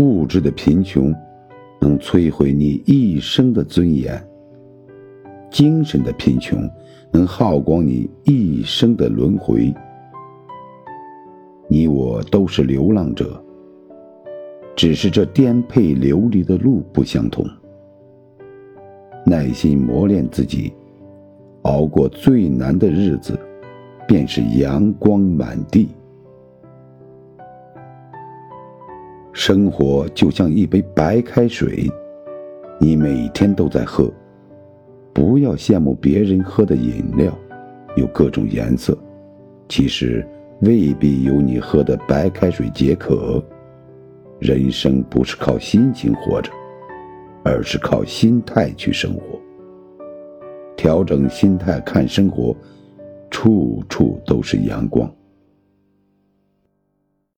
物质的贫穷能摧毁你一生的尊严，精神的贫穷能耗光你一生的轮回。你我都是流浪者，只是这颠沛流离的路不相同。耐心磨练自己，熬过最难的日子，便是阳光满地。生活就像一杯白开水，你每天都在喝。不要羡慕别人喝的饮料，有各种颜色，其实。未必有你喝的白开水解渴。人生不是靠心情活着，而是靠心态去生活。调整心态看生活，处处都是阳光。